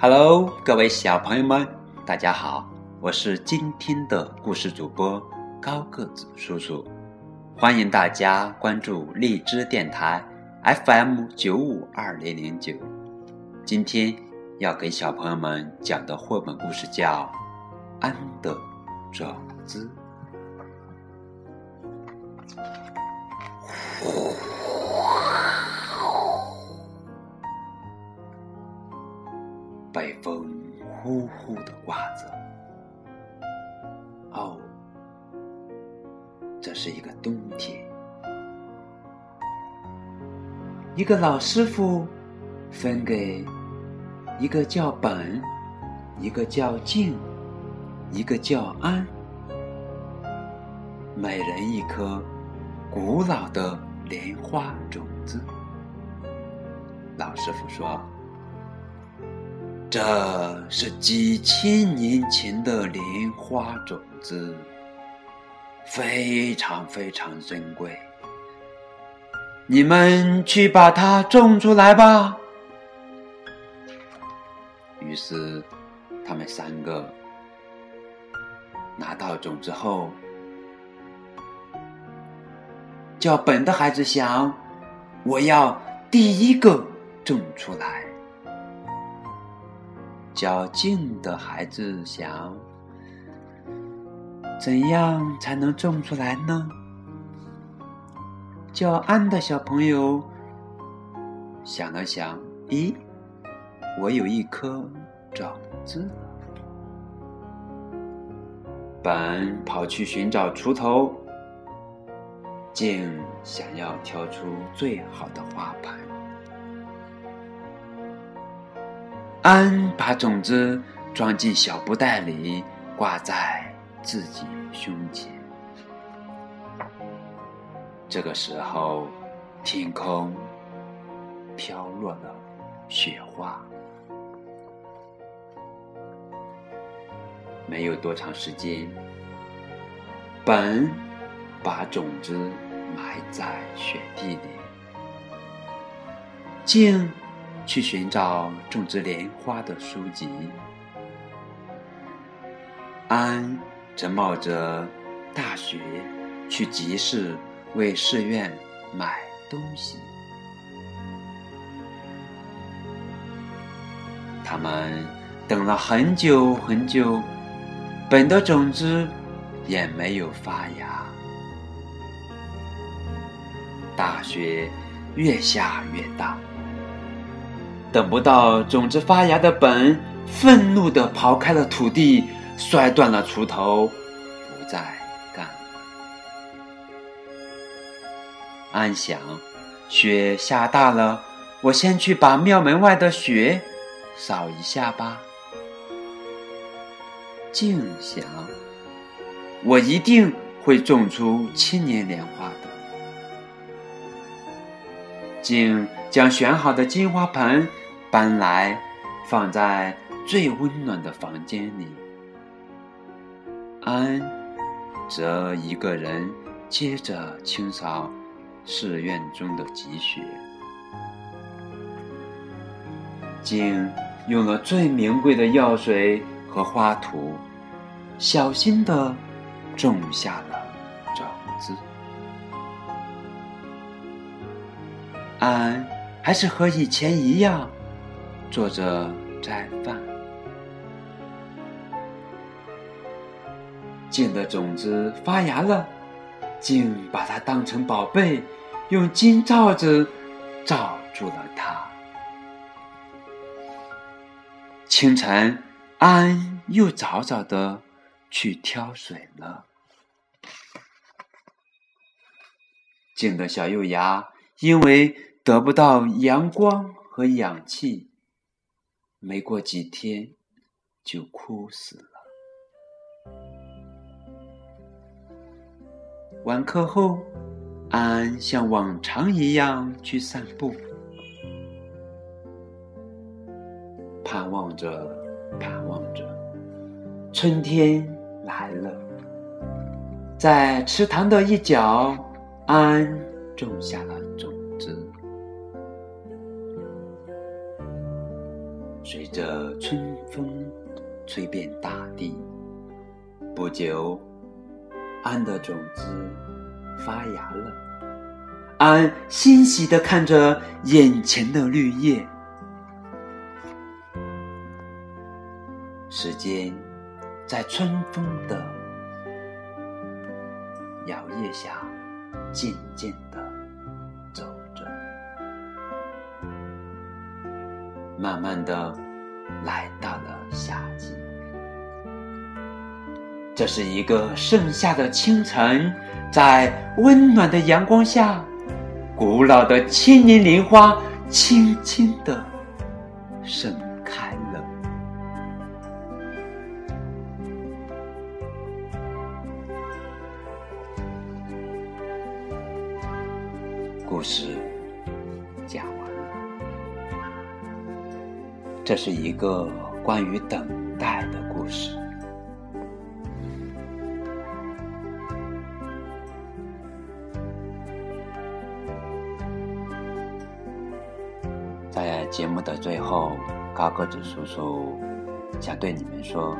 Hello，各位小朋友们，大家好，我是今天的故事主播高个子叔叔，欢迎大家关注荔枝电台 FM 九五二零零九。今天要给小朋友们讲的绘本故事叫《安的种子》。北风呼呼的刮着。哦，这是一个冬天。一个老师傅分给一个叫本，一个叫静，一个叫安，每人一颗古老的莲花种子。老师傅说。这是几千年前的莲花种子，非常非常珍贵。你们去把它种出来吧。于是，他们三个拿到种子后，叫本的孩子想：我要第一个种出来。较静的孩子想：怎样才能种出来呢？较安的小朋友想了想，咦，我有一颗种子。本跑去寻找锄头，静想要挑出最好的花盘。安把种子装进小布袋里，挂在自己胸前。这个时候，天空飘落了雪花。没有多长时间，本把种子埋在雪地里，静。去寻找种植莲花的书籍。安则冒着大雪去集市为寺院买东西。他们等了很久很久，本的种子也没有发芽。大雪越下越大。等不到种子发芽的本，愤怒地刨开了土地，摔断了锄头，不再干了。安想，雪下大了，我先去把庙门外的雪扫一下吧。静想，我一定会种出千年莲花的。静将选好的金花盆。搬来，放在最温暖的房间里。安则一个人接着清扫寺院中的积雪。静用了最名贵的药水和花土，小心的种下了种子。安还是和以前一样。坐着斋饭，茎的种子发芽了，茎把它当成宝贝，用金罩子罩住了它。清晨，安又早早的去挑水了。茎的小幼芽因为得不到阳光和氧气。没过几天，就枯死了。晚课后，安像往常一样去散步，盼望着，盼望着，春天来了。在池塘的一角，安种下了种随着春风吹遍大地。不久，安的种子发芽了。安欣喜的看着眼前的绿叶。时间在春风的摇曳下，渐渐慢慢的来到了夏季。这是一个盛夏的清晨，在温暖的阳光下，古老的千年莲花轻轻地盛开了。故事这是一个关于等待的故事。在节目的最后，高个子叔叔想对你们说，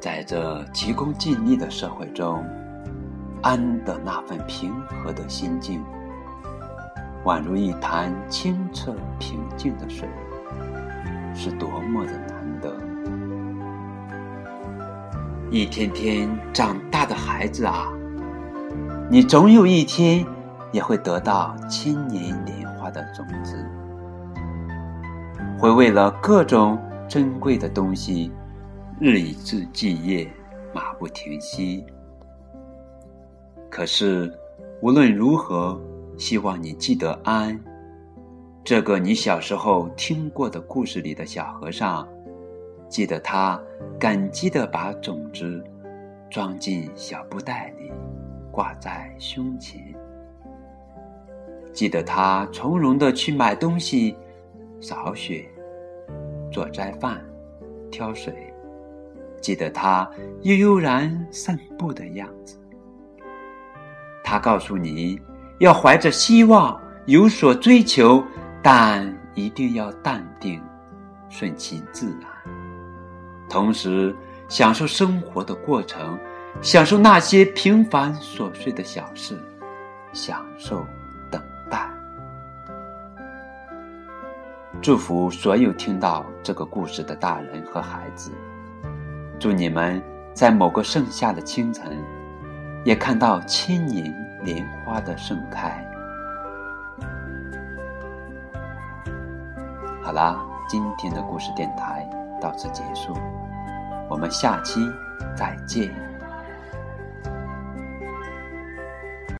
在这急功近利的社会中，安的那份平和的心境，宛如一潭清澈平静的水，是多么的难得。一天天长大的孩子啊，你总有一天。也会得到千年莲花的种子，会为了各种珍贵的东西日以继继夜，马不停息。可是无论如何，希望你记得安，这个你小时候听过的故事里的小和尚，记得他感激的把种子装进小布袋里，挂在胸前。记得他从容的去买东西、扫雪、做斋饭、挑水；记得他悠悠然散步的样子。他告诉你要怀着希望有所追求，但一定要淡定、顺其自然，同时享受生活的过程，享受那些平凡琐碎的小事，享受等待。祝福所有听到这个故事的大人和孩子，祝你们在某个盛夏的清晨，也看到千年莲花的盛开。好啦，今天的故事电台到此结束，我们下期再见。